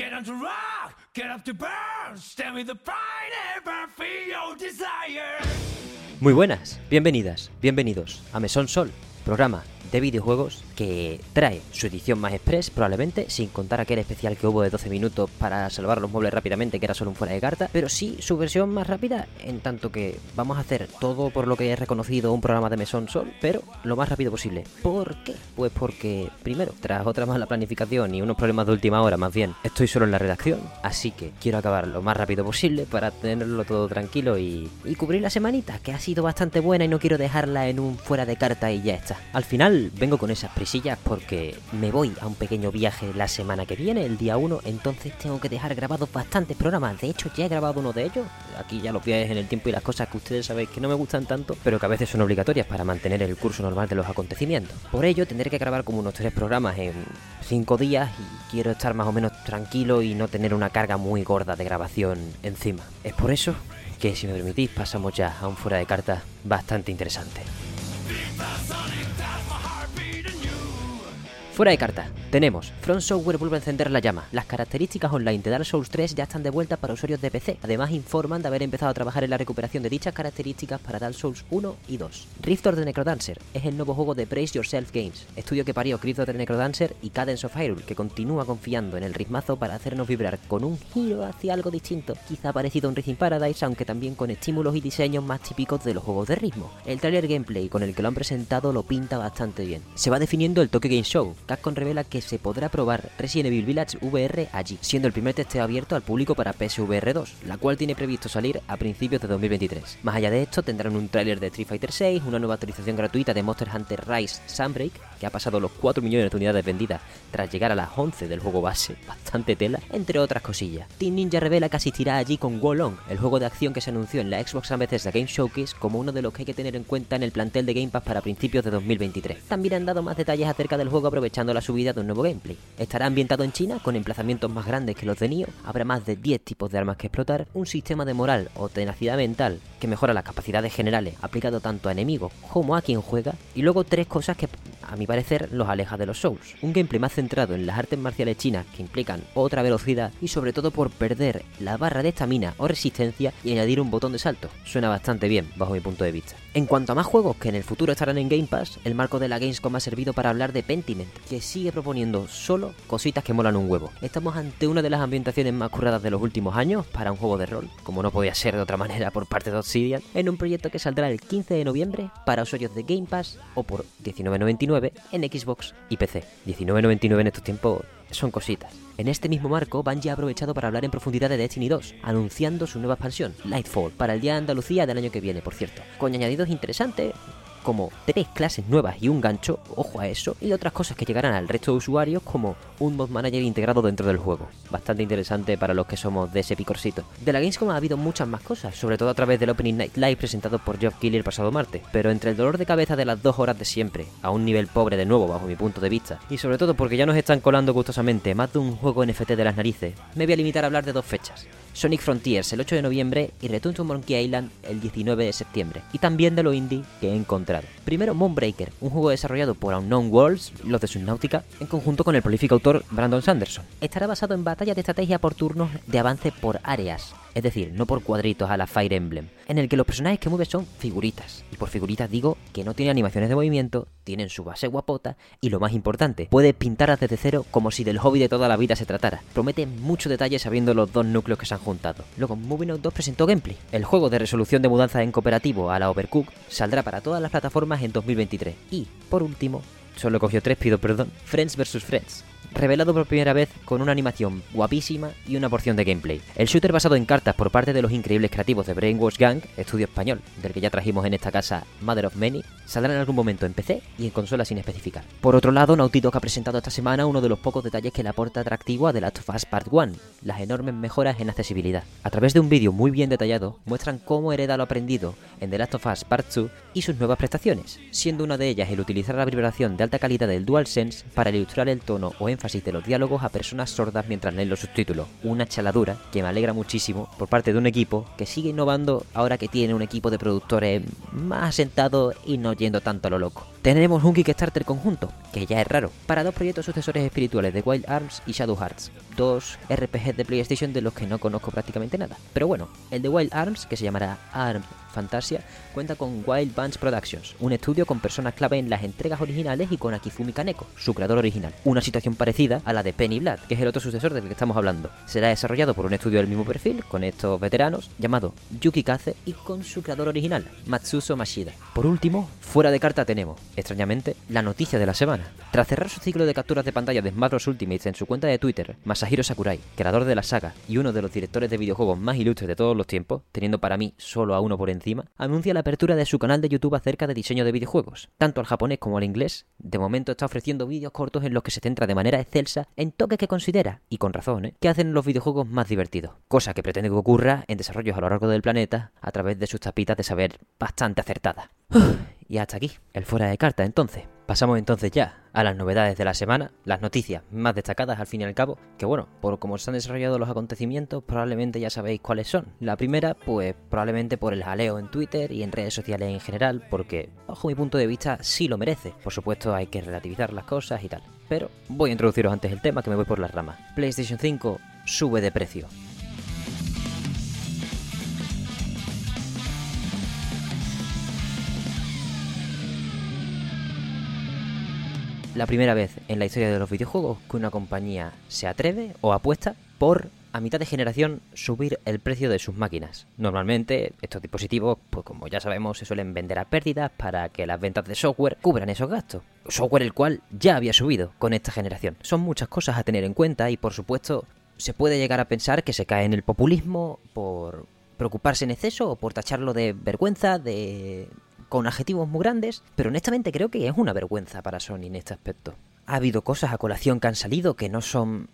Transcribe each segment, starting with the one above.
Get on to rock, get up to burn, stand with the pride and for your desire. Muy buenas, bienvenidas, bienvenidos a Mesón Sol, programa de videojuegos que trae su edición más express, probablemente, sin contar aquel especial que hubo de 12 minutos para salvar los muebles rápidamente, que era solo un fuera de carta, pero sí su versión más rápida, en tanto que vamos a hacer todo por lo que he reconocido un programa de Mesón Sol, pero lo más rápido posible. ¿Por qué? Pues porque, primero, tras otra mala planificación y unos problemas de última hora, más bien, estoy solo en la redacción, así que quiero acabar lo más rápido posible para tenerlo todo tranquilo y, y cubrir la semanita, que ha sido bastante buena y no quiero dejarla en un fuera de carta y ya está. Al final, vengo con esas prisillas porque me voy a un pequeño viaje la semana que viene, el día 1, entonces tengo que dejar grabados bastantes programas. De hecho, ya he grabado uno de ellos. Aquí ya los viajes en el tiempo y las cosas que ustedes sabéis que no me gustan tanto, pero que a veces son obligatorias para mantener el curso normal de los acontecimientos. Por ello, tendré que grabar como unos tres programas en cinco días y quiero estar más o menos tranquilo y no tener una carga muy gorda de grabación encima. Es por eso que, si me permitís, pasamos ya a un fuera de carta bastante interesante. Fuera de carta, tenemos Front Software vuelve a encender la llama. Las características online de Dark Souls 3 ya están de vuelta para usuarios de PC. Además, informan de haber empezado a trabajar en la recuperación de dichas características para Dark Souls 1 y 2. Rift of the Necrodancer es el nuevo juego de Brace Yourself Games, estudio que parió Rift of the Necrodancer y Cadence of Hyrule, que continúa confiando en el ritmazo para hacernos vibrar con un giro hacia algo distinto, quizá parecido a un Rhythm Paradise, aunque también con estímulos y diseños más típicos de los juegos de ritmo. El trailer gameplay con el que lo han presentado lo pinta bastante bien. Se va definiendo el Tokyo Game Show. Capcom revela que se podrá probar Resident Evil Village VR allí, siendo el primer testeo abierto al público para PSVR 2, la cual tiene previsto salir a principios de 2023. Más allá de esto, tendrán un tráiler de Street Fighter 6, una nueva actualización gratuita de Monster Hunter Rise Sunbreak, que ha pasado los 4 millones de unidades vendidas tras llegar a las 11 del juego base, bastante tela, entre otras cosillas. Team Ninja revela que asistirá allí con Wolong, el juego de acción que se anunció en la Xbox and Bethesda Game Showcase como uno de los que hay que tener en cuenta en el plantel de Game Pass para principios de 2023. También han dado más detalles acerca del juego aprovechando la subida de un nuevo gameplay. Estará ambientado en China con emplazamientos más grandes que los de Nioh, habrá más de 10 tipos de armas que explotar, un sistema de moral o tenacidad mental que mejora las capacidades generales aplicado tanto a enemigos como a quien juega, y luego tres cosas que a mi parecer los aleja de los Souls. Un gameplay más centrado en las artes marciales chinas que implican otra velocidad y sobre todo por perder la barra de estamina o resistencia y añadir un botón de salto. Suena bastante bien bajo mi punto de vista. En cuanto a más juegos que en el futuro estarán en Game Pass, el marco de la Gamescom ha servido para hablar de Pentiment, que sigue proponiendo solo cositas que molan un huevo. Estamos ante una de las ambientaciones más curradas de los últimos años para un juego de rol, como no podía ser de otra manera por parte de Obsidian, en un proyecto que saldrá el 15 de noviembre para usuarios de Game Pass o por 19.99 en Xbox y PC. 19.99 en estos tiempos son cositas. En este mismo marco, Bungie ha aprovechado para hablar en profundidad de Destiny 2, anunciando su nueva expansión, Lightfall, para el día de Andalucía del año que viene, por cierto, con añadidos interesantes como tres clases nuevas y un gancho, ojo a eso, y otras cosas que llegarán al resto de usuarios como un mod manager integrado dentro del juego. Bastante interesante para los que somos de ese picorcito. De la Gamescom ha habido muchas más cosas, sobre todo a través del Opening Night Live presentado por Geoff Keighley el pasado martes, pero entre el dolor de cabeza de las dos horas de siempre, a un nivel pobre de nuevo bajo mi punto de vista, y sobre todo porque ya nos están colando gustosamente más de un juego NFT de las narices, me voy a limitar a hablar de dos fechas. Sonic Frontiers el 8 de noviembre y Return to Monkey Island el 19 de septiembre. Y también de lo indie que he Primero Moonbreaker, un juego desarrollado por Unknown Worlds, los de Subnautica, en conjunto con el prolífico autor Brandon Sanderson. Estará basado en batallas de estrategia por turnos de avance por áreas, es decir, no por cuadritos a la Fire Emblem, en el que los personajes que mueves son figuritas. Y por figuritas digo que no tienen animaciones de movimiento, tienen su base guapota y lo más importante, puedes pintarlas desde cero como si del hobby de toda la vida se tratara. Promete mucho detalle sabiendo los dos núcleos que se han juntado. Luego, Moving Out 2 presentó gameplay. El juego de resolución de mudanza en cooperativo a la Overcook saldrá para todas las plataformas en 2023. Y, por último, solo cogió tres, pido perdón, Friends vs. Friends revelado por primera vez con una animación guapísima y una porción de gameplay. El shooter basado en cartas por parte de los increíbles creativos de Brainwash Gang, estudio español, del que ya trajimos en esta casa Mother of Many, saldrá en algún momento en PC y en consola sin especificar. Por otro lado, Naughty Dog ha presentado esta semana uno de los pocos detalles que le aporta atractivo a The Last of Us Part 1, las enormes mejoras en accesibilidad. A través de un vídeo muy bien detallado, muestran cómo hereda lo aprendido en The Last of Us Part 2 y sus nuevas prestaciones, siendo una de ellas el utilizar la vibración de alta calidad del DualSense para ilustrar el tono o énfasis de los diálogos a personas sordas mientras leen los subtítulos. Una chaladura que me alegra muchísimo por parte de un equipo que sigue innovando ahora que tiene un equipo de productores más asentado y no yendo tanto a lo loco. tenemos un Kickstarter conjunto, que ya es raro, para dos proyectos sucesores espirituales de Wild Arms y Shadow Hearts, dos RPGs de PlayStation de los que no conozco prácticamente nada. Pero bueno, el de Wild Arms, que se llamará Arms Fantasia, cuenta con Wild Bands Productions, un estudio con personas clave en las entregas originales y con Akifumi Kaneko, su creador original. Una situación parecida a la de Penny Blood, que es el otro sucesor del que estamos hablando. Será desarrollado por un estudio del mismo perfil, con estos veteranos, llamado Yuki Kaze y con su creador original, Por último, fuera de carta tenemos, extrañamente, la noticia de la semana. Tras cerrar su ciclo de capturas de pantalla de Smash Bros. Ultimate en su cuenta de Twitter, Masahiro Sakurai, creador de la saga y uno de los directores de videojuegos más ilustres de todos los tiempos, teniendo para mí solo a uno por encima, anuncia la apertura de su canal de YouTube acerca de diseño de videojuegos. Tanto al japonés como al inglés, de momento está ofreciendo vídeos cortos en los que se centra de manera excelsa en toques que considera, y con razón, ¿eh? que hacen los videojuegos más divertidos. Cosa que pretende que ocurra en desarrollos a lo largo del planeta a través de sus tapitas de saber bastante acertadas. Y hasta aquí, el fuera de carta entonces. Pasamos entonces ya a las novedades de la semana, las noticias más destacadas al fin y al cabo, que bueno, por cómo se han desarrollado los acontecimientos, probablemente ya sabéis cuáles son. La primera, pues probablemente por el jaleo en Twitter y en redes sociales en general, porque bajo mi punto de vista sí lo merece. Por supuesto hay que relativizar las cosas y tal. Pero voy a introduciros antes el tema que me voy por las ramas. PlayStation 5 sube de precio. La primera vez en la historia de los videojuegos que una compañía se atreve o apuesta por a mitad de generación subir el precio de sus máquinas. Normalmente estos dispositivos, pues como ya sabemos, se suelen vender a pérdidas para que las ventas de software cubran esos gastos. Software el cual ya había subido con esta generación. Son muchas cosas a tener en cuenta y por supuesto se puede llegar a pensar que se cae en el populismo por preocuparse en exceso o por tacharlo de vergüenza, de con adjetivos muy grandes, pero honestamente creo que es una vergüenza para Sony en este aspecto. Ha habido cosas a colación que han salido que no son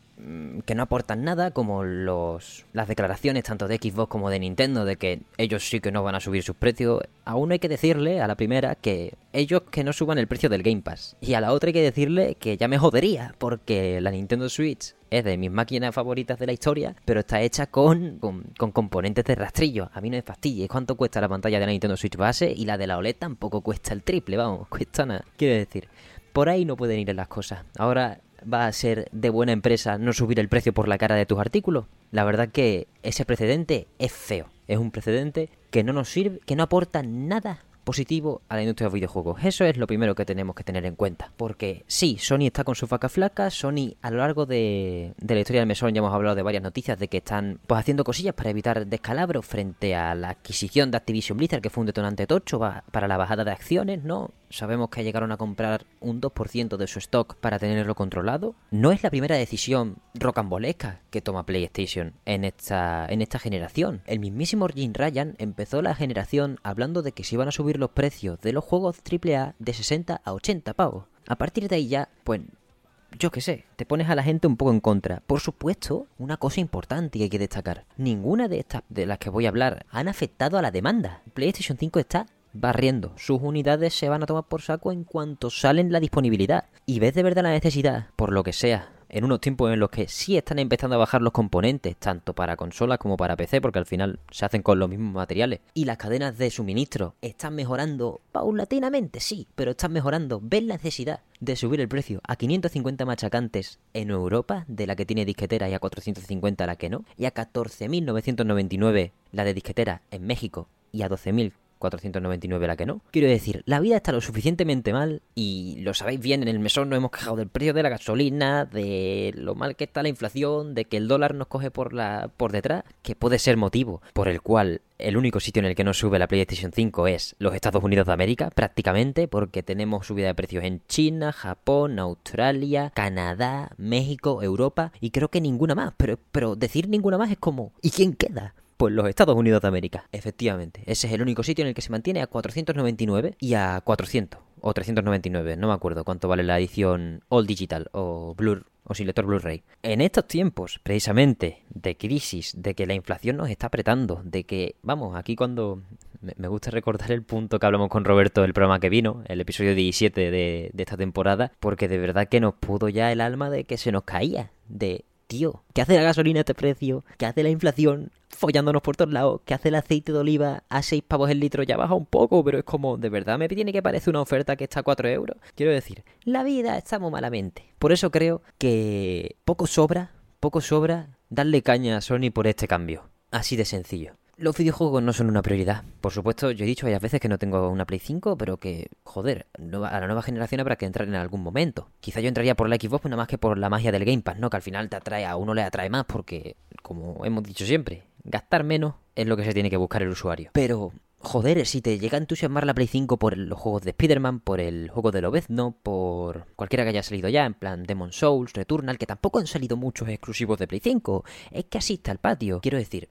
que no aportan nada, como los, las declaraciones tanto de Xbox como de Nintendo de que ellos sí que no van a subir sus precios. Aún hay que decirle a la primera que ellos que no suban el precio del Game Pass. Y a la otra hay que decirle que ya me jodería, porque la Nintendo Switch es de mis máquinas favoritas de la historia, pero está hecha con, con, componentes de rastrillo. A mí no me fastidia. ¿Cuánto cuesta la pantalla de la Nintendo Switch base? Y la de la OLED tampoco cuesta el triple, vamos, cuesta nada. Quiero decir, por ahí no pueden ir las cosas. Ahora va a ser de buena empresa no subir el precio por la cara de tus artículos. La verdad que ese precedente es feo. Es un precedente que no nos sirve, que no aporta nada positivo a la industria de videojuegos. Eso es lo primero que tenemos que tener en cuenta. Porque sí, Sony está con su faca flaca, Sony a lo largo de, la historia del mesón ya hemos hablado de varias noticias de que están pues haciendo cosillas para evitar descalabros frente a la adquisición de Activision Blizzard que fue un detonante tocho para la bajada de acciones, ¿no? Sabemos que llegaron a comprar un 2% de su stock para tenerlo controlado. No es la primera decisión rocambolesca que toma PlayStation en esta, en esta generación. El mismísimo Jim Ryan empezó la generación hablando de que se iban a subir los precios de los juegos AAA de 60 a 80 pavos. A partir de ahí ya, pues yo qué sé, te pones a la gente un poco en contra. Por supuesto, una cosa importante que hay que destacar. Ninguna de estas de las que voy a hablar han afectado a la demanda. PlayStation 5 está barriendo. Sus unidades se van a tomar por saco en cuanto salen la disponibilidad. Y ves de verdad la necesidad, por lo que sea, en unos tiempos en los que sí están empezando a bajar los componentes, tanto para consolas como para PC, porque al final se hacen con los mismos materiales, y las cadenas de suministro están mejorando paulatinamente, sí, pero están mejorando. ¿Ves la necesidad de subir el precio a 550 machacantes en Europa, de la que tiene disquetera, y a 450 la que no, y a 14.999 la de disquetera en México, y a 12.000 499 la que no. Quiero decir, la vida está lo suficientemente mal y lo sabéis bien, en el mesón nos hemos quejado del precio de la gasolina, de lo mal que está la inflación, de que el dólar nos coge por la por detrás, que puede ser motivo por el cual el único sitio en el que no sube la PlayStation 5 es los Estados Unidos de América, prácticamente, porque tenemos subida de precios en China, Japón, Australia, Canadá, México, Europa y creo que ninguna más, pero pero decir ninguna más es como ¿y quién queda? Pues los Estados Unidos de América, efectivamente. Ese es el único sitio en el que se mantiene a 499 y a 400 o 399, no me acuerdo cuánto vale la edición All Digital o Blur o sin lector Blu-ray. En estos tiempos, precisamente, de crisis, de que la inflación nos está apretando, de que, vamos, aquí cuando me gusta recordar el punto que hablamos con Roberto del programa que vino, el episodio 17 de, de esta temporada, porque de verdad que nos pudo ya el alma de que se nos caía, de tío, ¿qué hace la gasolina a este precio? ¿Qué hace la inflación? Follándonos por todos lados. ¿Qué hace el aceite de oliva a 6 pavos el litro? Ya baja un poco, pero es como, ¿de verdad me tiene que parecer una oferta que está a 4 euros? Quiero decir, la vida está muy malamente. Por eso creo que poco sobra, poco sobra darle caña a Sony por este cambio. Así de sencillo. Los videojuegos no son una prioridad. Por supuesto, yo he dicho varias veces que no tengo una Play 5, pero que, joder, a la nueva generación habrá que entrar en algún momento. Quizá yo entraría por la Xbox, pues nada más que por la magia del Game Pass, ¿no? Que al final te atrae, a uno le atrae más, porque, como hemos dicho siempre, gastar menos es lo que se tiene que buscar el usuario. Pero, joder, si te llega a entusiasmar la Play 5 por los juegos de Spider-Man, por el juego de Lobezno, por cualquiera que haya salido ya, en plan Demon Souls, Returnal, que tampoco han salido muchos exclusivos de Play 5, es que así está el patio. Quiero decir,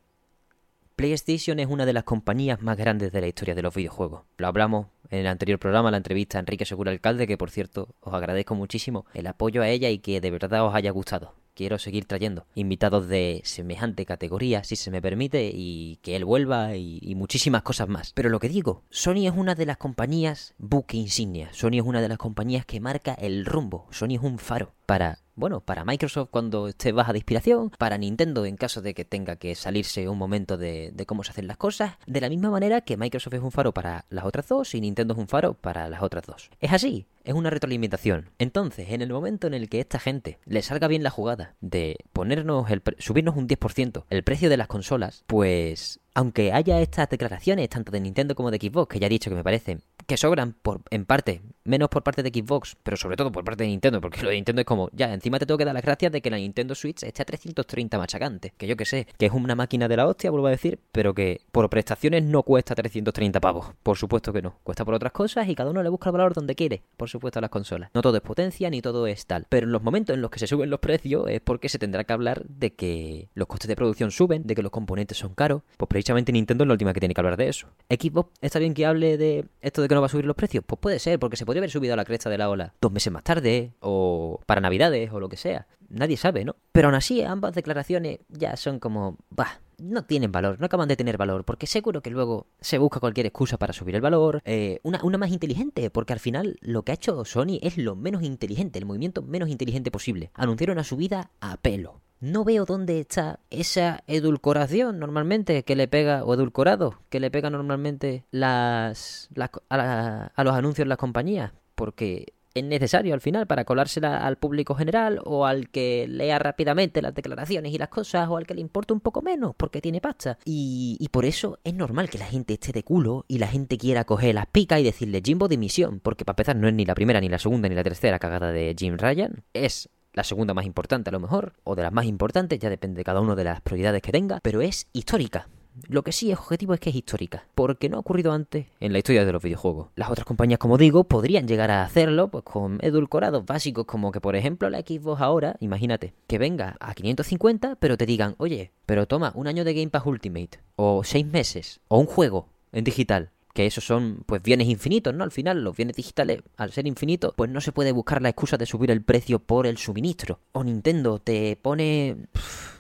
PlayStation es una de las compañías más grandes de la historia de los videojuegos. Lo hablamos en el anterior programa, la entrevista a Enrique Segura Alcalde, que por cierto os agradezco muchísimo el apoyo a ella y que de verdad os haya gustado. Quiero seguir trayendo invitados de semejante categoría, si se me permite, y que él vuelva y, muchísimas cosas más. Pero lo que digo, Sony es una de las compañías buque insignia. Sony es una de las compañías que marca el rumbo. Sony es un faro para bueno, para Microsoft cuando esté baja de inspiración, para Nintendo en caso de que tenga que salirse un momento de, cómo se hacen las cosas, de la misma manera que Microsoft es un faro para las otras dos y Nintendo es un faro para las otras dos. Es así, es una retroalimentación. Entonces, en el momento en el que esta gente le salga bien la jugada de ponernos el subirnos un 10% el precio de las consolas, pues aunque haya estas declaraciones tanto de Nintendo como de Xbox, que ya he dicho que me parecen que sobran por, en parte, menos por parte de Xbox, pero sobre todo por parte de Nintendo, porque lo de Nintendo es como, ya, encima te tengo que dar las gracias de que la Nintendo Switch esté a 330 machacante, que yo que sé, que es una máquina de la hostia, vuelvo a decir, pero que por prestaciones no cuesta 330 pavos, por supuesto que no, cuesta por otras cosas y cada uno le busca el valor donde quiere, por supuesto a las consolas. No todo es potencia ni todo es tal, pero en los momentos en los que se suben los precios es porque se tendrá que hablar de que los costes de producción suben, de que los componentes son caros, pues precisamente Nintendo es la última que tiene que hablar de eso. Xbox está bien que hable de esto de que no va a subir los precios? Pues puede ser, porque se podría haber subido a la cresta de la ola dos meses más tarde, o para Navidades, o lo que sea. Nadie sabe, ¿no? Pero aún así, ambas declaraciones ya son como, bah, no tienen valor, no acaban de tener valor, porque seguro que luego se busca cualquier excusa para subir el valor, eh, una, una, más inteligente, porque al final lo que ha hecho Sony es lo menos inteligente, el movimiento menos inteligente posible. Anunciaron una subida a pelo no veo dónde está esa edulcoración normalmente que le pega, o edulcorado, que le pega normalmente las, a, a, los anuncios de las compañías, porque es necesario al final para colársela al público general o al que lea rápidamente las declaraciones y las cosas o al que le importa un poco menos porque tiene pasta. Y, y por eso es normal que la gente esté de culo y la gente quiera coger las picas y decirle Jimbo dimisión, porque para empezar no es ni la primera, ni la segunda, ni la tercera cagada de Jim Ryan, es la segunda más importante a lo mejor, o de las más importantes, ya depende de cada uno de las prioridades que tenga, pero es histórica. Lo que sí es objetivo es que es histórica, porque no ha ocurrido antes en la historia de los videojuegos. Las otras compañías, como digo, podrían llegar a hacerlo pues con edulcorados básicos como que, por ejemplo, la Xbox ahora, imagínate, que venga a 550, pero te digan, oye, pero toma un año de Game Pass Ultimate, o seis meses, o un juego en digital, que esos son pues bienes infinitos, ¿no? Al final los bienes digitales, al ser infinitos, pues no se puede buscar la excusa de subir el precio por el suministro. O Nintendo te pone,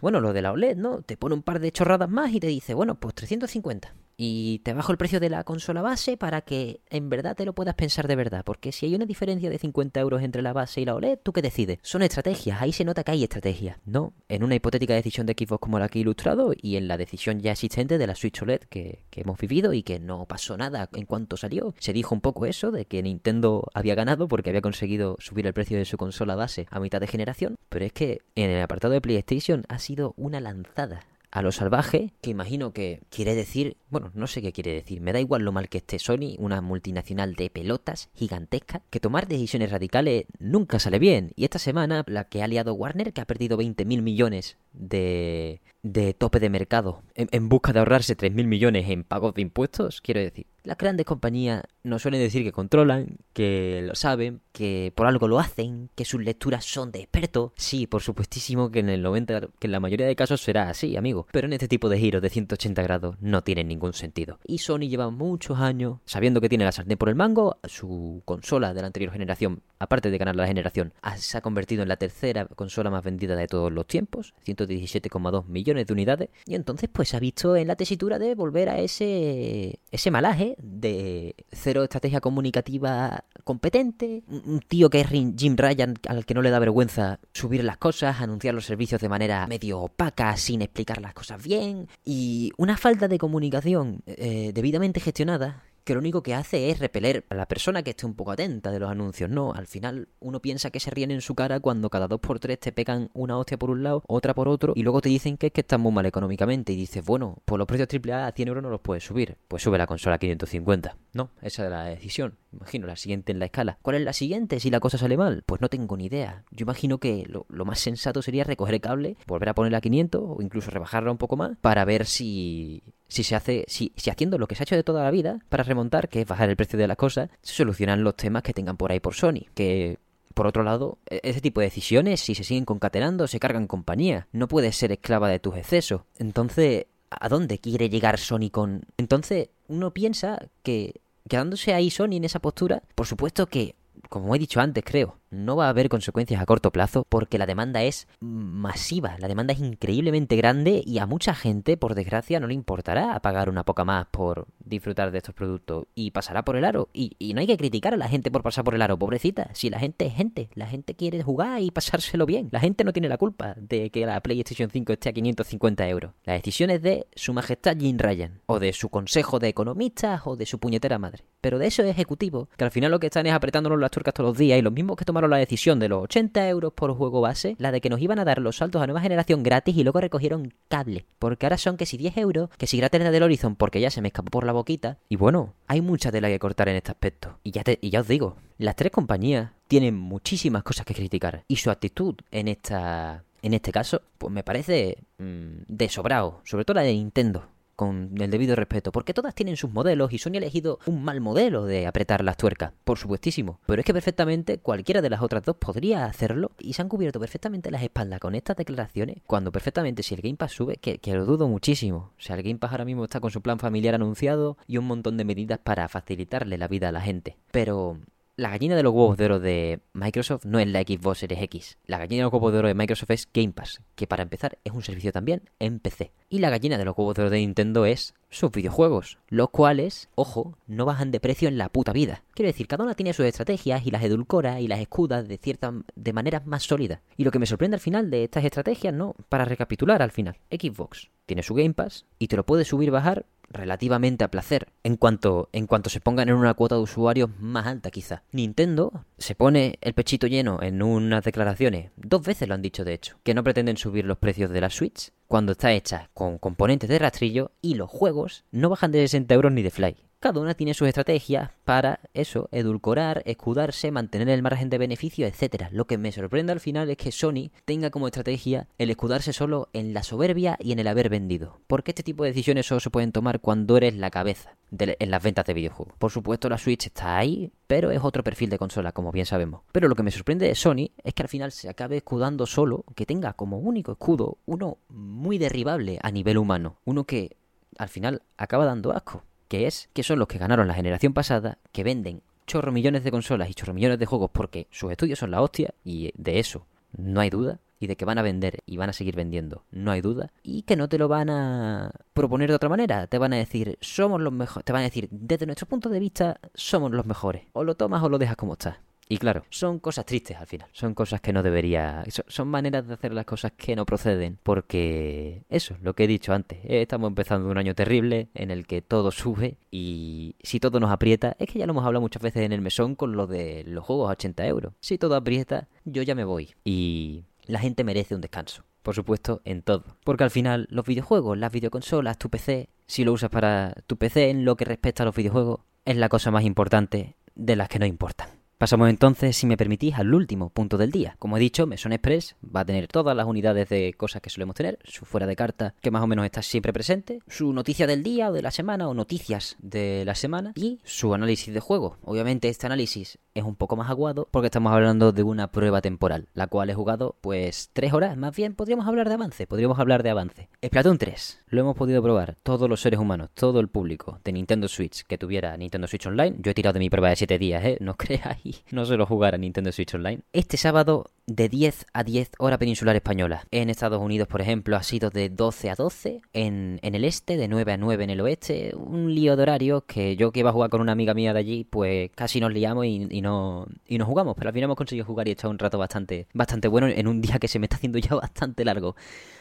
bueno, lo de la OLED, ¿no? Te pone un par de chorradas más y te dice, bueno, pues 350 y te bajo el precio de la consola base para que en verdad te lo puedas pensar de verdad. Porque si hay una diferencia de 50 euros entre la base y la OLED, ¿tú qué decides? Son estrategias, ahí se nota que hay estrategias, ¿no? En una hipotética decisión de Xbox como la que he ilustrado y en la decisión ya existente de la Switch OLED que, que hemos vivido y que no pasó nada en cuanto salió. Se dijo un poco eso, de que Nintendo había ganado porque había conseguido subir el precio de su consola base a mitad de generación, pero es que en el apartado de PlayStation ha sido una lanzada a lo salvaje, que imagino que quiere decir, bueno, no sé qué quiere decir, me da igual lo mal que esté Sony, una multinacional de pelotas gigantesca, que tomar decisiones radicales nunca sale bien. Y esta semana la que ha liado Warner, que ha perdido 20 mil millones de, de tope de mercado en, busca de ahorrarse 3 mil millones en pagos de impuestos, quiero decir, las grandes compañías nos suelen decir que controlan, que lo saben, que por algo lo hacen, que sus lecturas son de expertos. Sí, por supuestísimo que en el 90, que en la mayoría de casos será así, amigo. Pero en este tipo de giros de 180 grados no tienen ningún sentido. Y Sony lleva muchos años sabiendo que tiene la sartén por el mango, su consola de la anterior generación, aparte de ganar la generación, se ha convertido en la tercera consola más vendida de todos los tiempos, de 17,2 millones de unidades y entonces pues se ha visto en la tesitura de volver a ese ese malaje de cero estrategia comunicativa competente, un tío que es Jim Ryan al que no le da vergüenza subir las cosas, anunciar los servicios de manera medio opaca sin explicar las cosas bien y una falta de comunicación eh, debidamente gestionada que lo único que hace es repeler a la persona que esté un poco atenta de los anuncios. No, al final uno piensa que se ríen en su cara cuando cada dos por tres te pegan una hostia por un lado, otra por otro, y luego te dicen que es que están muy mal económicamente. Y dices, bueno, por los precios AAA a 100 euros no los puedes subir. Pues sube la consola a 550. No, esa es la decisión. Imagino la siguiente en la escala. ¿Cuál es la siguiente si la cosa sale mal? Pues no tengo ni idea. Yo imagino que lo, más sensato sería recoger el cable, volver a ponerla a 500 o incluso rebajarla un poco más para ver si si se hace, si, si haciendo lo que se ha hecho de toda la vida para remontar, que es bajar el precio de las cosas, se solucionan los temas que tengan por ahí por Sony, que por otro lado, e-, ese tipo de decisiones, si se siguen concatenando, se cargan compañía. No puedes ser esclava de tus excesos. Entonces, ¿a dónde quiere llegar Sony con...? Entonces, uno piensa que quedándose ahí Sony en esa postura, por supuesto que, como he dicho antes, creo, no va a haber consecuencias a corto plazo porque la demanda es masiva, la demanda es increíblemente grande y a mucha gente, por desgracia, no le importará pagar una poca más por disfrutar de estos productos y pasará por el aro. Y, no hay que criticar a la gente por pasar por el aro, pobrecita. Si la gente es gente, la gente quiere jugar y pasárselo bien. La gente no tiene la culpa de que la PlayStation 5 esté a 550 euros. La decisión es de su majestad Jim Ryan, o de su consejo de economistas, o de su puñetera madre. Pero de esos ejecutivos, que al final lo que están es apretándonos las tuercas todos los días y los mismos que la decisión de los 80 euros por juego base, la de que nos iban a dar los saltos a nueva generación gratis y luego recogieron cable. Porque ahora son que si 10 euros, que si gratis del Horizon porque ya se me escapó por la boquita. Y bueno, hay mucha tela que cortar en este aspecto. Y ya, ya os digo, las tres compañías tienen muchísimas cosas que criticar. Y su actitud en esta... En este caso, pues me parece mm, de sobrado, sobre todo la de Nintendo con el debido respeto, porque todas tienen sus modelos y Sony ha elegido un mal modelo de apretar las tuercas, por supuestísimo. Pero es que perfectamente cualquiera de las otras dos podría hacerlo y se han cubierto perfectamente las espaldas con estas declaraciones, cuando perfectamente si el Game Pass sube, que, que lo dudo muchísimo. O sea, el Game Pass ahora mismo está con su plan familiar anunciado y un montón de medidas para facilitarle la vida a la gente. Pero la gallina de los huevos de oro de Microsoft no es la Xbox Series X. La gallina de los huevos de oro de Microsoft es Game Pass, que para empezar es un servicio también en PC. Y la gallina de los huevos de oro de Nintendo es sus videojuegos, los cuales, ojo, no bajan de precio en la puta vida. Quiero decir, cada una tiene sus estrategias y las edulcora y las escudas de cierta de maneras más sólidas. Y lo que me sorprende al final de estas estrategias, no, para recapitular al final, Xbox tiene su Game Pass y te lo puedes subir bajar relativamente a placer en cuanto, en cuanto se pongan en una cuota de usuarios más alta quizá. Nintendo se pone el pechito lleno en unas declaraciones, dos veces lo han dicho de hecho, que no pretenden subir los precios de la Switch cuando está hecha con componentes de rastrillo y los juegos no bajan de 60 euros ni de fly. Cada una tiene sus estrategias para eso, edulcorar, escudarse, mantener el margen de beneficio, etc. Lo que me sorprende al final es que Sony tenga como estrategia el escudarse solo en la soberbia y en el haber vendido. Porque este tipo de decisiones solo se pueden tomar cuando eres la cabeza en las ventas de videojuegos. Por supuesto la Switch está ahí, pero es otro perfil de consola, como bien sabemos. Pero lo que me sorprende de Sony es que al final se acabe escudando solo, que tenga como único escudo uno muy derribable a nivel humano. Uno que al final acaba dando asco que es que son los que ganaron la generación pasada, que venden chorro millones de consolas y chorro millones de juegos porque sus estudios son la hostia, y de eso no hay duda, y de que van a vender y van a seguir vendiendo, no hay duda, y que no te lo van a proponer de otra manera, te van a decir, somos los mejores, te van a decir, desde nuestro punto de vista, somos los mejores, o lo tomas o lo dejas como está. Y claro, son cosas tristes al final. Son cosas que no debería. Son maneras de hacer las cosas que no proceden. Porque eso, lo que he dicho antes. Eh, estamos empezando un año terrible en el que todo sube. Y si todo nos aprieta, es que ya lo hemos hablado muchas veces en el mesón con lo de los juegos a 80 euros. Si todo aprieta, yo ya me voy. Y la gente merece un descanso. Por supuesto, en todo. Porque al final, los videojuegos, las videoconsolas, tu PC, si lo usas para tu PC en lo que respecta a los videojuegos, es la cosa más importante de las que no importan. Pasamos entonces, si me permitís, al último punto del día. Como he dicho, Meson Express va a tener todas las unidades de cosas que solemos tener, su fuera de carta que más o menos está siempre presente, su noticia del día o de la semana o noticias de la semana y su análisis de juego. Obviamente este análisis es un poco más aguado porque estamos hablando de una prueba temporal, la cual he jugado pues tres horas, más bien podríamos hablar de avance, podríamos hablar de avance. Splatoon 3, lo hemos podido probar todos los seres humanos, todo el público de Nintendo Switch que tuviera Nintendo Switch Online, yo he tirado de mi prueba de 7 días, ¿eh? No creáis no suelo jugar a Nintendo Switch Online. Este sábado de 10 a 10 hora peninsular española. En Estados Unidos, por ejemplo, ha sido de 12 a 12, en, en, el este, de 9 a 9 en el oeste. Un lío de horarios que yo que iba a jugar con una amiga mía de allí, pues casi nos liamos y, y no, y no jugamos. Pero al final hemos conseguido jugar y echar un rato bastante, bastante bueno en un día que se me está haciendo ya bastante largo.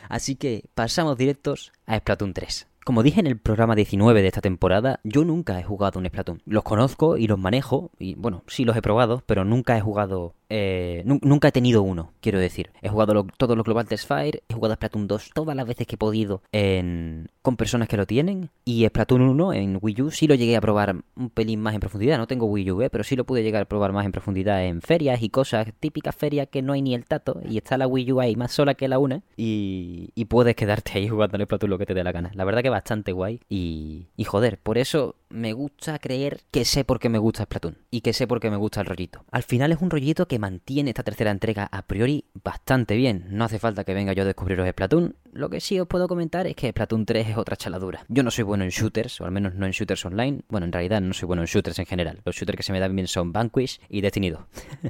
Así que pasamos directos a Splatoon 3. Como dije en el programa 19 de esta temporada, yo nunca he jugado un Splatoon. Los conozco y los manejo, y bueno, sí los he probado, pero nunca he jugado eh, nunca he tenido uno, quiero decir. He jugado todos los Global Test Fire, he jugado a Splatoon 2 todas las veces que he podido en, con personas que lo tienen. Y Splatoon 1 en Wii U sí lo llegué a probar un pelín más en profundidad. No tengo Wii U, eh, pero sí lo pude llegar a probar más en profundidad en ferias y cosas, típicas ferias que no hay ni el tato. Y está la Wii U ahí más sola que la una. Y, y puedes quedarte ahí jugando en Splatoon lo que te dé la gana. La verdad que bastante guay. Y, y joder, por eso me gusta creer que sé por qué me gusta Splatoon. Y que sé por qué me gusta el rollito. Al final es un rollito que mantiene esta tercera entrega a priori bastante bien. No hace falta que venga yo a descubriros Splatoon. Lo que sí os puedo comentar es que Splatoon 3 es otra chaladura. Yo no soy bueno en shooters, o al menos no en shooters online. Bueno, en realidad no soy bueno en shooters en general. Los shooters que se me dan bien son Vanquish y Destiny 2.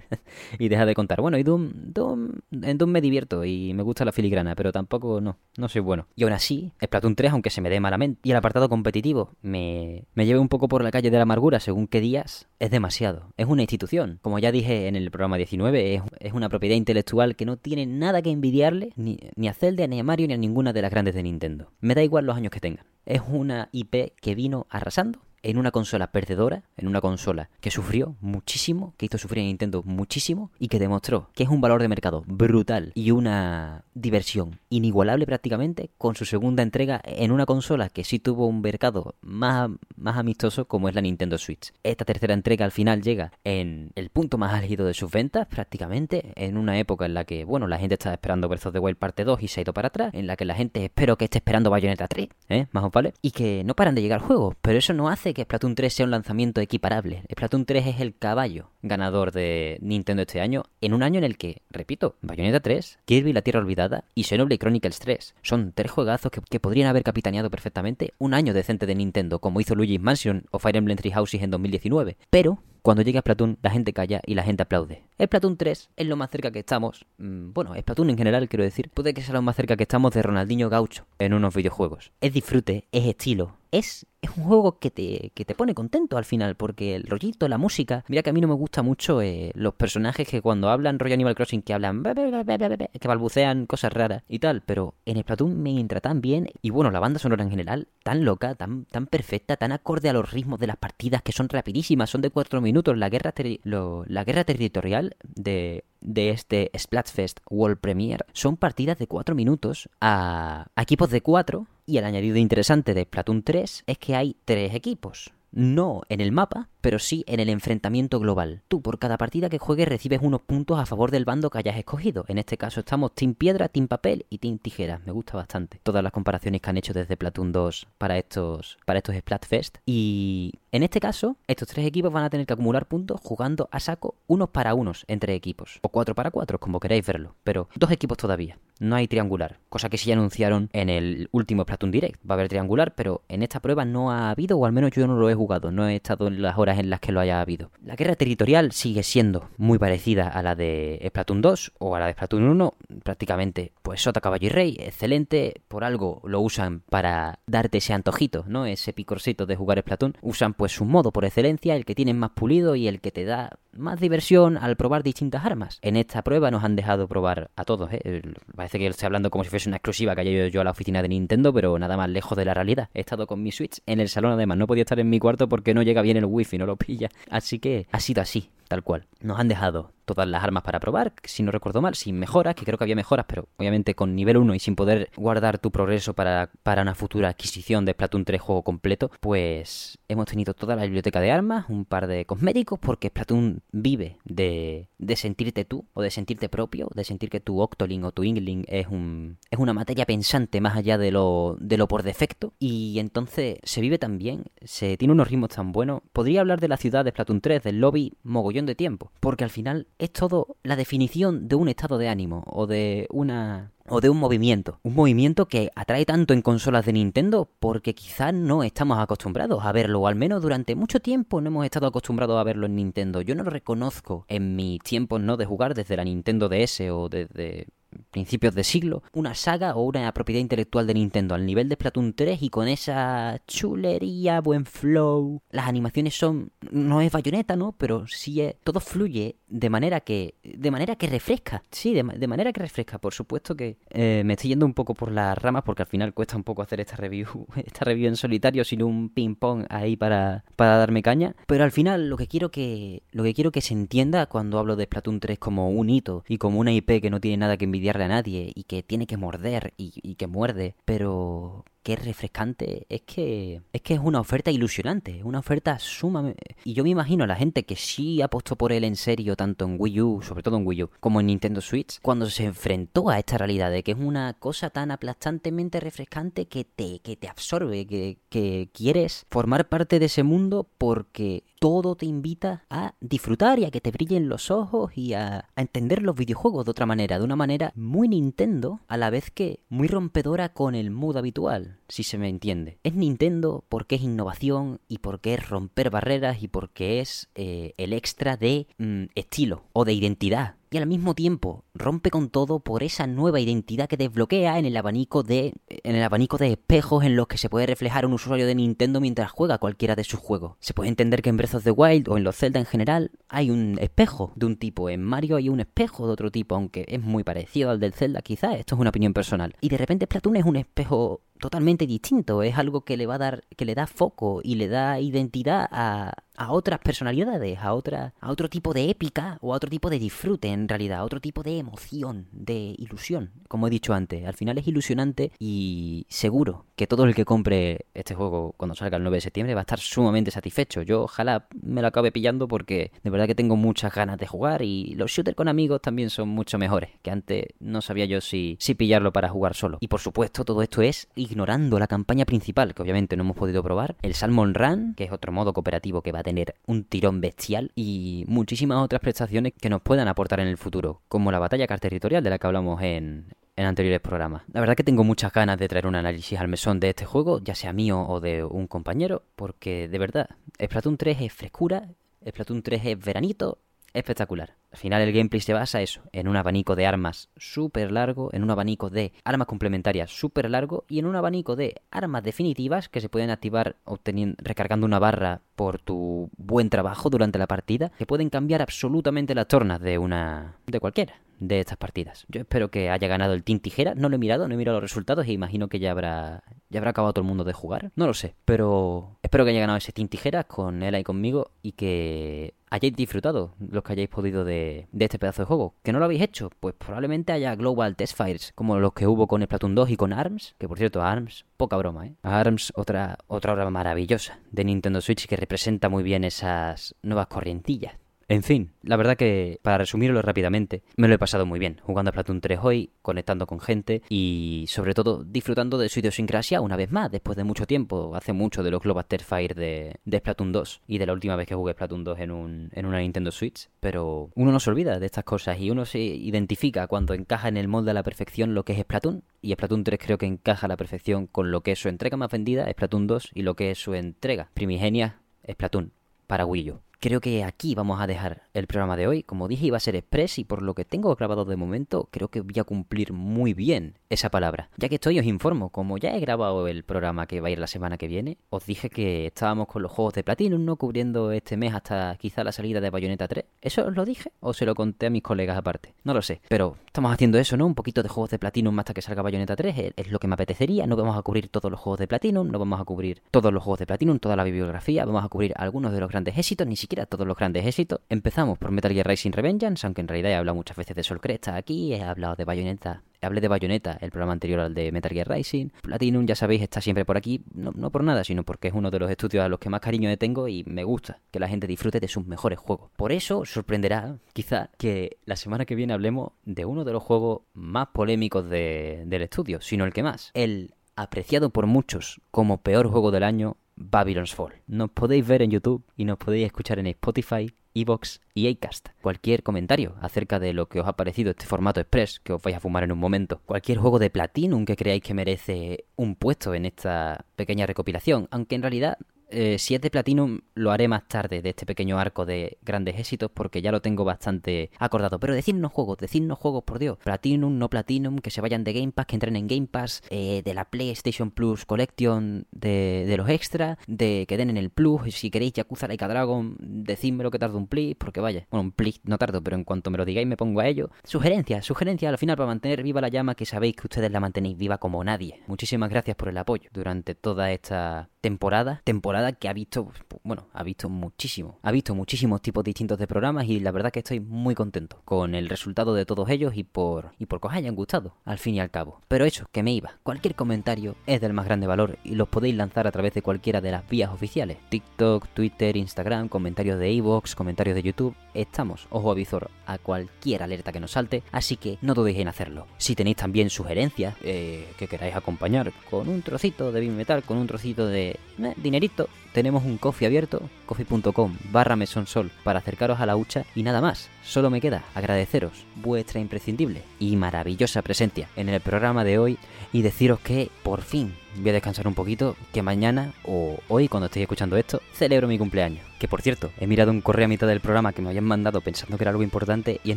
y deja de contar. Bueno, y Doom, Doom, en Doom me divierto y me gusta la filigrana, pero tampoco no, no soy bueno. Y aún así, Splatoon 3, aunque se me dé malamente, y el apartado competitivo me, me lleve un poco por la calle de la amargura según qué días, es demasiado. Es una institución. Como ya dije en el programa 19, es, una propiedad intelectual que no tiene nada que envidiarle ni, ni a Zelda, ni a Mario, ni a ninguna de las grandes de Nintendo. Me da igual los años que tengan. Es una IP que vino arrasando en una consola perdedora, en una consola que sufrió muchísimo, que hizo sufrir a Nintendo muchísimo y que demostró que es un valor de mercado brutal y una diversión inigualable prácticamente con su segunda entrega en una consola que sí tuvo un mercado más, más amistoso como es la Nintendo Switch. Esta tercera entrega al final llega en el punto más álgido de sus ventas prácticamente, en una época en la que, bueno, la gente estaba esperando Breath of the Wild parte 2 y se ha ido para atrás, en la que la gente espero que esté esperando Bayonetta 3, ¿eh? Más o vale. Y que no paran de llegar juegos, pero eso no hace que Splatoon 3 sea un lanzamiento equiparable. Splatoon 3 es el caballo ganador de Nintendo este año, en un año en el que, repito, Bayonetta 3, Kirby la Tierra Olvidada y Xenoblade Chronicles 3 son tres juegazos que, podrían haber capitaneado perfectamente un año decente de Nintendo, como hizo Luigi's Mansion o Fire Emblem Three Houses en 2019. Pero cuando llega Splatoon, la gente calla y la gente aplaude. Splatoon 3 es lo más cerca que estamos, mmm, bueno, Splatoon en general quiero decir, puede que sea lo más cerca que estamos de Ronaldinho Gaucho en unos videojuegos. Es disfrute, es estilo, es, es un juego que te, que te pone contento al final, porque el rollito, la música, mira que a mí no me gusta mucho eh, los personajes que cuando hablan rollo Animal Crossing, que hablan, que balbucean cosas raras y tal, pero en Splatoon me entra tan bien, y bueno, la banda sonora en general, tan loca, tan, tan perfecta, tan acorde a los ritmos de las partidas que son rapidísimas, son de 4 minutos, la guerra, lo, la guerra territorial de, de este Splatfest World Premiere son partidas de 4 minutos a, a equipos de 4 y el añadido interesante de Splatoon 3 es que hay 3 equipos. No en el mapa, pero sí en el enfrentamiento global. Tú por cada partida que juegues recibes unos puntos a favor del bando que hayas escogido. En este caso estamos Team Piedra, Team Papel y Team Tijera. Me gusta bastante todas las comparaciones que han hecho desde Platoon 2 para estos, para estos Splatfest. Y en este caso, estos tres equipos van a tener que acumular puntos jugando a saco unos para unos entre equipos. O cuatro para cuatro, como queráis verlo. Pero dos equipos todavía. No hay triangular. Cosa que sí anunciaron en el último Splatoon Direct. Va a haber triangular, pero en esta prueba no ha habido, o al menos yo no lo he jugado. No he estado en las horas en las que lo haya habido. La guerra territorial sigue siendo muy parecida a la de Splatoon 2 o a la de Splatoon 1. Prácticamente, pues Sota, Caballo y Rey. Excelente. Por algo lo usan para darte ese antojito, ¿no? Ese picorcito de jugar Splatoon. Usan pues su modo por excelencia, el que tienes más pulido y el que te da más diversión al probar distintas armas. En esta prueba nos han dejado probar a todos, ¿eh? Parece que estoy hablando como si fuese una exclusiva que haya ido yo a la oficina de Nintendo, pero nada más lejos de la realidad. He estado con mi Switch en el salón además, no podía estar en mi cuarto porque no llega bien el wifi, no lo pilla. Así que ha sido así, tal cual. Nos han dejado todas las armas para probar, si no recuerdo mal, sin mejoras, que creo que había mejoras, pero obviamente con nivel 1 y sin poder guardar tu progreso para, para una futura adquisición de Splatoon 3 juego completo, pues hemos tenido toda la biblioteca de armas, un par de cosméticos, porque Splatoon vive de, de sentirte tú, o de sentirte propio, de sentir que tu Octoling o tu Ingling es, un, es una materia pensante más allá de lo, de lo por defecto, y entonces se vive tan bien, se tiene unos ritmos tan buenos. Podría hablar de la ciudad de Splatoon 3, del lobby mogollón de tiempo. Porque al final es todo la definición de un estado de ánimo o de una o de un movimiento. Un movimiento que atrae tanto en consolas de Nintendo porque quizás no estamos acostumbrados a verlo, o al menos durante mucho tiempo no hemos estado acostumbrados a verlo en Nintendo. Yo no lo reconozco en mis tiempos no de jugar desde la Nintendo DS o desde principios de siglo, una saga o una propiedad intelectual de Nintendo al nivel de Splatoon 3 y con esa chulería, buen flow. Las animaciones son no es bayoneta, ¿no? Pero sí es todo fluye de manera que de manera que refresca. Sí, de, manera que refresca. Por supuesto que eh, me estoy yendo un poco por las ramas porque al final cuesta un poco hacer esta review, esta review en solitario sin un ping pong ahí para para darme caña, pero al final lo que quiero que lo que quiero que se entienda cuando hablo de Splatoon 3 como un hito y como una IP que no tiene nada que envidiar a nadie y que tiene que morder y, y que muerde, pero qué refrescante, es que es que es una oferta ilusionante, una oferta sumamente... Y yo me imagino la gente que sí apostó por él en serio, tanto en Wii U, sobre todo en Wii U, como en Nintendo Switch, cuando se enfrentó a esta realidad de que es una cosa tan aplastantemente refrescante que te, que te absorbe, que, que quieres formar parte de ese mundo porque todo te invita a disfrutar y a que te brillen los ojos y a, a, entender los videojuegos de otra manera, de una manera muy Nintendo, a la vez que muy rompedora con el mood habitual si se me entiende. Es Nintendo porque es innovación y porque es romper barreras y porque es eh, el extra de mm, estilo o de identidad y al mismo tiempo rompe con todo por esa nueva identidad que desbloquea en el abanico de en el abanico de espejos en los que se puede reflejar un usuario de Nintendo mientras juega cualquiera de sus juegos. Se puede entender que en Breath of the Wild o en los Zelda en general hay un espejo de un tipo, en Mario hay un espejo de otro tipo, aunque es muy parecido al del Zelda, quizás esto es una opinión personal. Y de repente Splatoon es un espejo totalmente distinto, es algo que le va a dar que le da foco y le da identidad a, a otras personalidades, a otra, a otro tipo de épica o a otro tipo de disfrute en realidad, a otro tipo de emoción, de ilusión, como he dicho antes. Al final es ilusionante y seguro que todo el que compre este juego cuando salga el 9 de septiembre va a estar sumamente satisfecho. Yo ojalá me lo acabe pillando porque de verdad que tengo muchas ganas de jugar y los shooters con amigos también son mucho mejores, que antes no sabía yo si, si pillarlo para jugar solo. Y por supuesto todo esto es ignorando la campaña principal, que obviamente no hemos podido probar, el Salmon Run, que es otro modo cooperativo que va tener un tirón bestial y muchísimas otras prestaciones que nos puedan aportar en el futuro, como la batalla territorial de la que hablamos en, en anteriores programas. La verdad que tengo muchas ganas de traer un análisis al mesón de este juego, ya sea mío o de un compañero, porque de verdad, Splatoon 3 es frescura, Splatoon 3 es veranito, espectacular. Al final el gameplay se basa eso, en un abanico de armas súper largo, en un abanico de armas complementarias súper largo y en un abanico de armas definitivas que se pueden activar obteniendo, recargando una barra por tu buen trabajo durante la partida, que pueden cambiar absolutamente las tornas de una de cualquiera de estas partidas. Yo espero que haya ganado el Team Tijera. No lo he mirado, no he mirado los resultados y imagino que ya habrá ya habrá acabado todo el mundo de jugar. No lo sé, pero espero que haya ganado ese Team Tijeras con él y conmigo y que hayáis disfrutado los que hayáis podido de, de, este pedazo de juego. ¿Que no lo habéis hecho? Pues probablemente haya Global Test Fires, como los que hubo con Splatoon 2 y con ARMS, que por cierto, ARMS, poca broma, ¿eh? ARMS, otra, otra obra maravillosa de Nintendo Switch que representa muy bien esas nuevas corrientillas en fin, la verdad que, para resumirlo rápidamente, me lo he pasado muy bien jugando a Splatoon 3 hoy, conectando con gente y sobre todo disfrutando de su idiosincrasia una vez más, después de mucho tiempo, hace mucho de los Global Fire de, de Splatoon 2 y de la última vez que jugué Splatoon 2 en, un, en una Nintendo Switch, pero uno no se olvida de estas cosas y uno se identifica cuando encaja en el molde a la perfección lo que es Splatoon y Splatoon 3 creo que encaja a la perfección con lo que es su entrega más vendida, Splatoon 2 y lo que es su entrega primigenia, Splatoon para Wii U. Creo que aquí vamos a dejar el programa de hoy. Como dije, iba a ser express y por lo que tengo grabado de momento, creo que voy a cumplir muy bien esa palabra. Ya que estoy, os informo, como ya he grabado el programa que va a ir la semana que viene, os dije que estábamos con los juegos de Platinum, ¿no? Cubriendo este mes hasta quizá la salida de Bayonetta 3. ¿Eso os lo dije? ¿O se lo conté a mis colegas aparte? No lo sé. Pero estamos haciendo eso, ¿no? Un poquito de juegos de Platinum hasta que salga Bayonetta 3. Es lo que me apetecería. No vamos a cubrir todos los juegos de Platinum, no vamos a cubrir todos los juegos de Platinum, toda la bibliografía. Vamos a cubrir algunos de los grandes éxitos, ni siquiera todos los grandes éxitos. Empezamos por Metal Gear Rising Revengeance, aunque en realidad he hablado muchas veces de Sol Cresta aquí, he hablado de Bayonetta hablé de Bayonetta, el programa anterior al de Metal Gear Rising. Platinum, ya sabéis, está siempre por aquí, no, no, por nada, sino porque es uno de los estudios a los que más cariño le tengo y me gusta que la gente disfrute de sus mejores juegos. Por eso sorprenderá, quizá, que la semana que viene hablemos de uno de los juegos más polémicos de, del estudio, sino el que más. El apreciado por muchos como peor juego del año, Babylon's Fall. Nos podéis ver en YouTube y nos podéis escuchar en Spotify Evox y Acast. Cualquier comentario acerca de lo que os ha parecido este formato express que os vais a fumar en un momento. Cualquier juego de Platinum que creáis que merece un puesto en esta pequeña recopilación, aunque en realidad eh, si es de Platinum, lo haré más tarde de este pequeño arco de grandes éxitos porque ya lo tengo bastante acordado. Pero decidnos juegos, decidnos juegos, por Dios. Platinum, no Platinum, que se vayan de Game Pass, que entren en Game Pass, eh, de la PlayStation Plus Collection, de, los extras, de que den en el Plus. Si queréis Yakuza Laika Dragon, decidme lo que tardo un please, porque vaya, bueno, un please no tardo, pero en cuanto me lo digáis me pongo a ello. Sugerencias, sugerencias al final para mantener viva la llama que sabéis que ustedes la mantenéis viva como nadie. Muchísimas gracias por el apoyo durante toda esta temporada, temporada que ha visto, bueno, ha visto muchísimo, ha visto muchísimos tipos distintos de programas y la verdad que estoy muy contento con el resultado de todos ellos y por y por que os hayan gustado, al fin y al cabo. Pero eso, que me iba. Cualquier comentario es del más grande valor y los podéis lanzar a través de cualquiera de las vías oficiales. TikTok, Twitter, Instagram, comentarios de iVoox, comentarios de YouTube. Estamos, ojo avisor, a cualquier alerta que nos salte, así que no dudéis en hacerlo. Si tenéis también sugerencias eh, que queráis acompañar con un trocito de metal, con un trocito de eh, dinerito, tenemos un coffee abierto, coffee.com barra mesonsol para acercaros a la hucha y nada más. Solo me queda agradeceros vuestra imprescindible y maravillosa presencia en el programa de hoy y deciros que por fin voy a descansar un poquito, que mañana o hoy cuando estéis escuchando esto celebro mi cumpleaños. Que por cierto, he mirado un correo a mitad del programa que me habían mandado pensando que era algo importante y es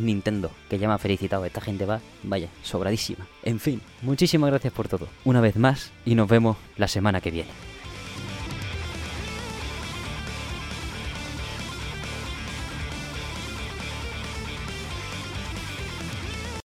Nintendo, que ya me ha felicitado. Esta gente va, vaya, sobradísima. En fin, muchísimas gracias por todo. Una vez más y nos vemos la semana que viene.